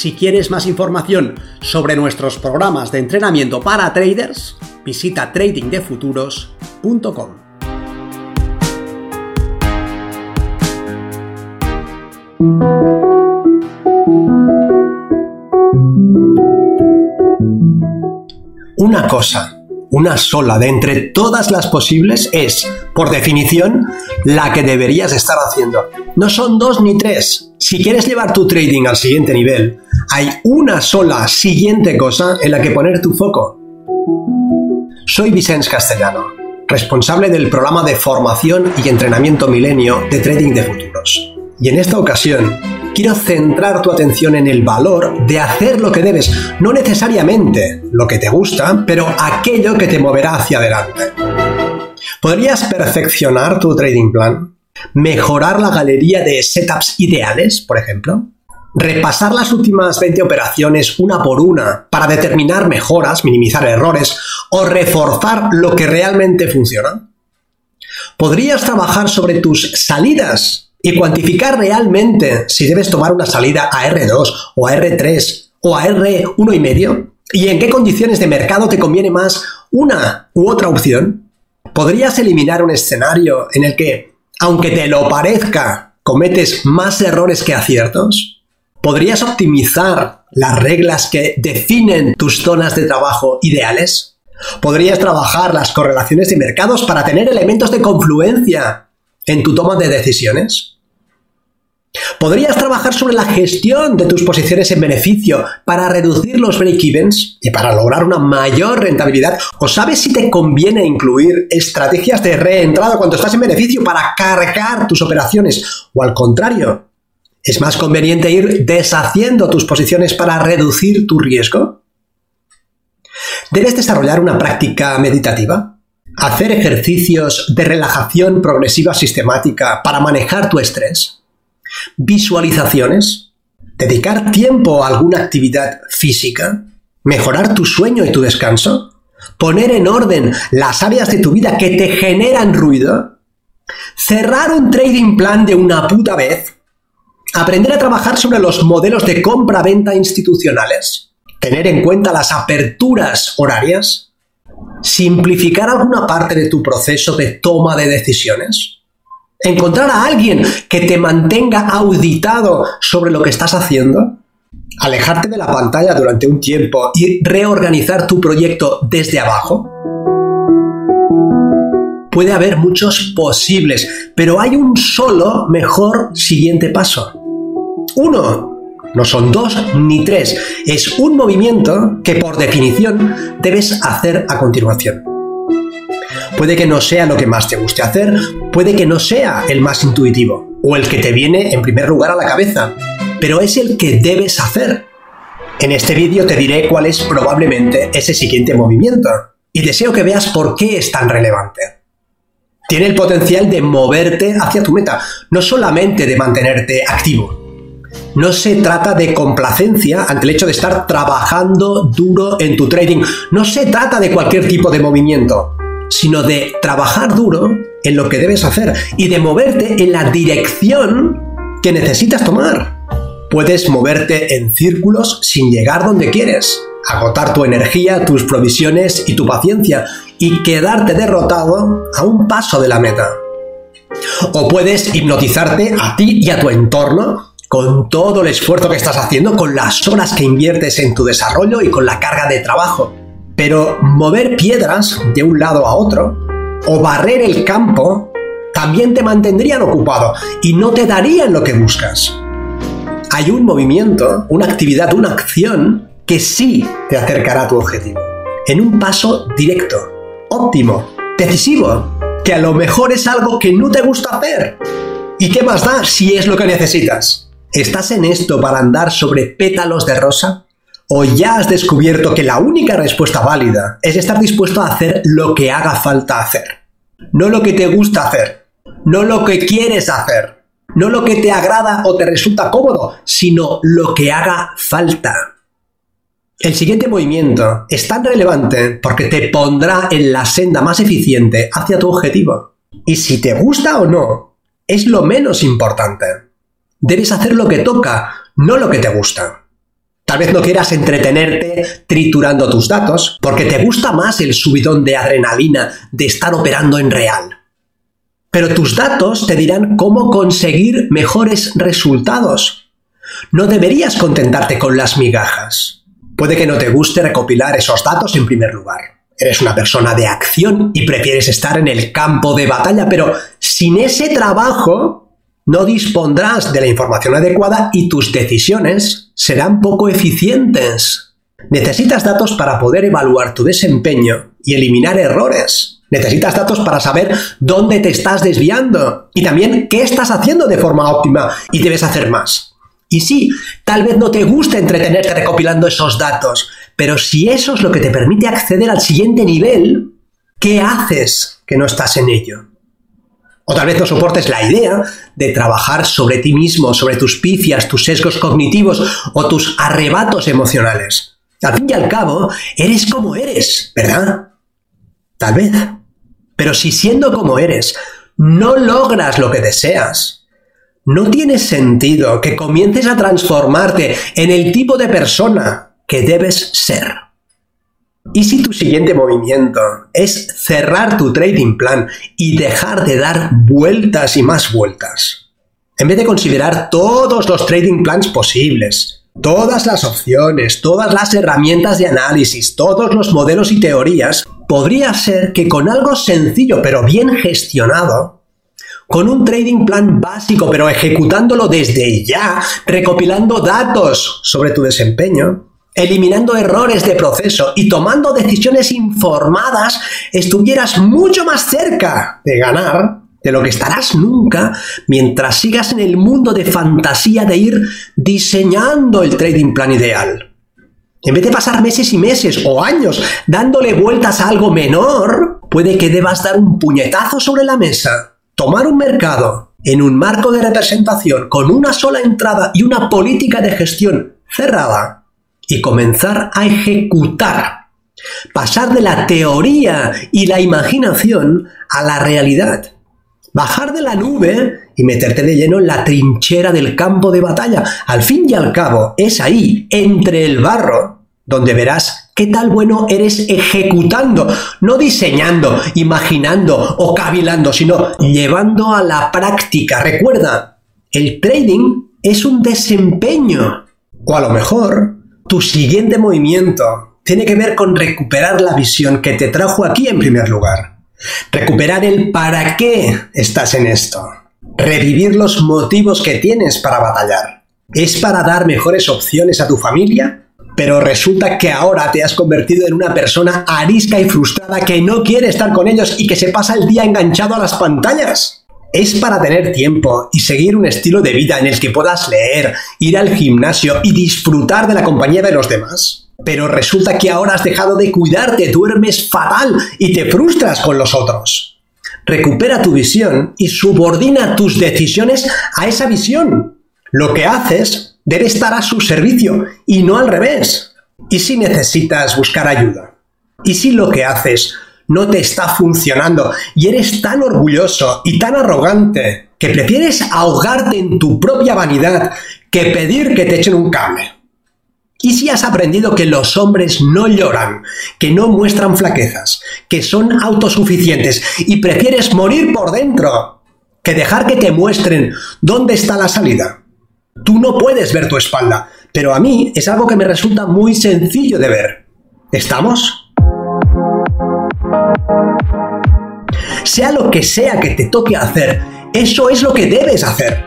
Si quieres más información sobre nuestros programas de entrenamiento para traders, visita tradingdefuturos.com. Una cosa, una sola de entre todas las posibles es, por definición, la que deberías estar haciendo. No son dos ni tres. Si quieres llevar tu trading al siguiente nivel, hay una sola siguiente cosa en la que poner tu foco. Soy Vicens Castellano, responsable del programa de formación y entrenamiento milenio de Trading de Futuros. Y en esta ocasión quiero centrar tu atención en el valor de hacer lo que debes, no necesariamente lo que te gusta, pero aquello que te moverá hacia adelante. ¿Podrías perfeccionar tu trading plan? ¿Mejorar la galería de setups ideales, por ejemplo? Repasar las últimas 20 operaciones una por una para determinar mejoras, minimizar errores o reforzar lo que realmente funciona? ¿Podrías trabajar sobre tus salidas y cuantificar realmente si debes tomar una salida a R2 o a R3 o a R1,5? ¿Y en qué condiciones de mercado te conviene más una u otra opción? ¿Podrías eliminar un escenario en el que, aunque te lo parezca, cometes más errores que aciertos? ¿Podrías optimizar las reglas que definen tus zonas de trabajo ideales? ¿Podrías trabajar las correlaciones de mercados para tener elementos de confluencia en tu toma de decisiones? ¿Podrías trabajar sobre la gestión de tus posiciones en beneficio para reducir los break-evens y para lograr una mayor rentabilidad? ¿O sabes si te conviene incluir estrategias de reentrada cuando estás en beneficio para cargar tus operaciones? ¿O al contrario, ¿Es más conveniente ir deshaciendo tus posiciones para reducir tu riesgo? ¿Debes desarrollar una práctica meditativa? ¿Hacer ejercicios de relajación progresiva sistemática para manejar tu estrés? ¿Visualizaciones? ¿Dedicar tiempo a alguna actividad física? ¿Mejorar tu sueño y tu descanso? ¿Poner en orden las áreas de tu vida que te generan ruido? ¿Cerrar un trading plan de una puta vez? Aprender a trabajar sobre los modelos de compra-venta institucionales. Tener en cuenta las aperturas horarias. Simplificar alguna parte de tu proceso de toma de decisiones. Encontrar a alguien que te mantenga auditado sobre lo que estás haciendo. Alejarte de la pantalla durante un tiempo y reorganizar tu proyecto desde abajo puede haber muchos posibles, pero hay un solo mejor siguiente paso. Uno, no son dos ni tres, es un movimiento que por definición debes hacer a continuación. Puede que no sea lo que más te guste hacer, puede que no sea el más intuitivo o el que te viene en primer lugar a la cabeza, pero es el que debes hacer. En este vídeo te diré cuál es probablemente ese siguiente movimiento y deseo que veas por qué es tan relevante. Tiene el potencial de moverte hacia tu meta, no solamente de mantenerte activo. No se trata de complacencia ante el hecho de estar trabajando duro en tu trading. No se trata de cualquier tipo de movimiento, sino de trabajar duro en lo que debes hacer y de moverte en la dirección que necesitas tomar. Puedes moverte en círculos sin llegar donde quieres, agotar tu energía, tus provisiones y tu paciencia y quedarte derrotado a un paso de la meta. O puedes hipnotizarte a ti y a tu entorno con todo el esfuerzo que estás haciendo, con las horas que inviertes en tu desarrollo y con la carga de trabajo. Pero mover piedras de un lado a otro o barrer el campo también te mantendrían ocupado y no te darían lo que buscas. Hay un movimiento, una actividad, una acción que sí te acercará a tu objetivo. En un paso directo, óptimo, decisivo, que a lo mejor es algo que no te gusta hacer. ¿Y qué más da si es lo que necesitas? ¿Estás en esto para andar sobre pétalos de rosa? o ya has descubierto que la única respuesta válida es estar dispuesto a hacer lo que haga falta hacer. No lo que te gusta hacer, no lo que quieres hacer, no lo que te agrada o te resulta cómodo, sino lo que haga falta. El siguiente movimiento es tan relevante porque te pondrá en la senda más eficiente hacia tu objetivo. Y si te gusta o no, es lo menos importante. Debes hacer lo que toca, no lo que te gusta. Tal vez no quieras entretenerte triturando tus datos, porque te gusta más el subidón de adrenalina de estar operando en real. Pero tus datos te dirán cómo conseguir mejores resultados. No deberías contentarte con las migajas. Puede que no te guste recopilar esos datos en primer lugar. Eres una persona de acción y prefieres estar en el campo de batalla, pero sin ese trabajo no dispondrás de la información adecuada y tus decisiones serán poco eficientes. Necesitas datos para poder evaluar tu desempeño y eliminar errores. Necesitas datos para saber dónde te estás desviando y también qué estás haciendo de forma óptima y debes hacer más. Y sí, tal vez no te guste entretenerte recopilando esos datos, pero si eso es lo que te permite acceder al siguiente nivel, ¿qué haces que no estás en ello? O tal vez no soportes la idea de trabajar sobre ti mismo, sobre tus picias, tus sesgos cognitivos o tus arrebatos emocionales. Al fin y al cabo, eres como eres, ¿verdad? Tal vez. Pero si siendo como eres, no logras lo que deseas, no tiene sentido que comiences a transformarte en el tipo de persona que debes ser. ¿Y si tu siguiente movimiento es cerrar tu trading plan y dejar de dar vueltas y más vueltas? En vez de considerar todos los trading plans posibles, todas las opciones, todas las herramientas de análisis, todos los modelos y teorías, podría ser que con algo sencillo pero bien gestionado, con un trading plan básico pero ejecutándolo desde ya, recopilando datos sobre tu desempeño, eliminando errores de proceso y tomando decisiones informadas, estuvieras mucho más cerca de ganar de lo que estarás nunca mientras sigas en el mundo de fantasía de ir diseñando el trading plan ideal. En vez de pasar meses y meses o años dándole vueltas a algo menor, puede que debas dar un puñetazo sobre la mesa, tomar un mercado en un marco de representación con una sola entrada y una política de gestión cerrada y comenzar a ejecutar. Pasar de la teoría y la imaginación a la realidad. Bajar de la nube y meterte de lleno en la trinchera del campo de batalla. Al fin y al cabo, es ahí, entre el barro, donde verás qué tal bueno eres ejecutando, no diseñando, imaginando o cavilando, sino llevando a la práctica. Recuerda, el trading es un desempeño. O a lo mejor tu siguiente movimiento tiene que ver con recuperar la visión que te trajo aquí en primer lugar. Recuperar el para qué estás en esto. Revivir los motivos que tienes para batallar. ¿Es para dar mejores opciones a tu familia? Pero resulta que ahora te has convertido en una persona arisca y frustrada que no quiere estar con ellos y que se pasa el día enganchado a las pantallas es para tener tiempo y seguir un estilo de vida en el que puedas leer, ir al gimnasio y disfrutar de la compañía de los demás. Pero resulta que ahora has dejado de cuidarte, duermes fatal y te frustras con los otros. Recupera tu visión y subordina tus decisiones a esa visión. Lo que haces debe estar a su servicio y no al revés. ¿Y si necesitas buscar ayuda? ¿Y si lo que haces no te está funcionando y eres tan orgulloso y tan arrogante que prefieres ahogarte en tu propia vanidad que pedir que te echen un cable. ¿Y si has aprendido que los hombres no lloran, que no muestran flaquezas, que son autosuficientes y prefieres morir por dentro que dejar que te muestren dónde está la salida? Tú no puedes ver tu espalda, pero a mí es algo que me resulta muy sencillo de ver. ¿Estamos? Sea lo que sea que te toque hacer, eso es lo que debes hacer.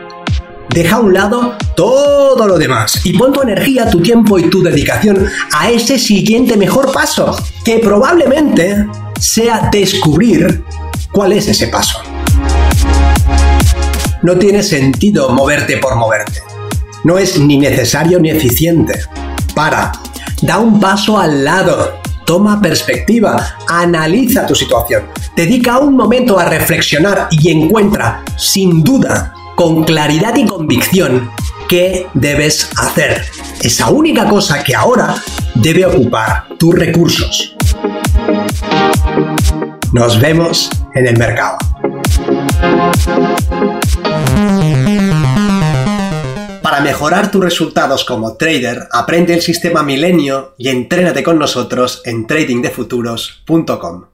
Deja a un lado todo lo demás y pon tu energía, tu tiempo y tu dedicación a ese siguiente mejor paso, que probablemente sea descubrir cuál es ese paso. No tiene sentido moverte por moverte. No es ni necesario ni eficiente. Para, Da un paso al lado. Toma perspectiva, analiza tu situación, dedica un momento a reflexionar y encuentra, sin duda, con claridad y convicción, qué debes hacer. Esa única cosa que ahora debe ocupar tus recursos. Nos vemos en el mercado. Para mejorar tus resultados como trader, aprende el sistema Milenio y entrénate con nosotros en tradingdefuturos.com.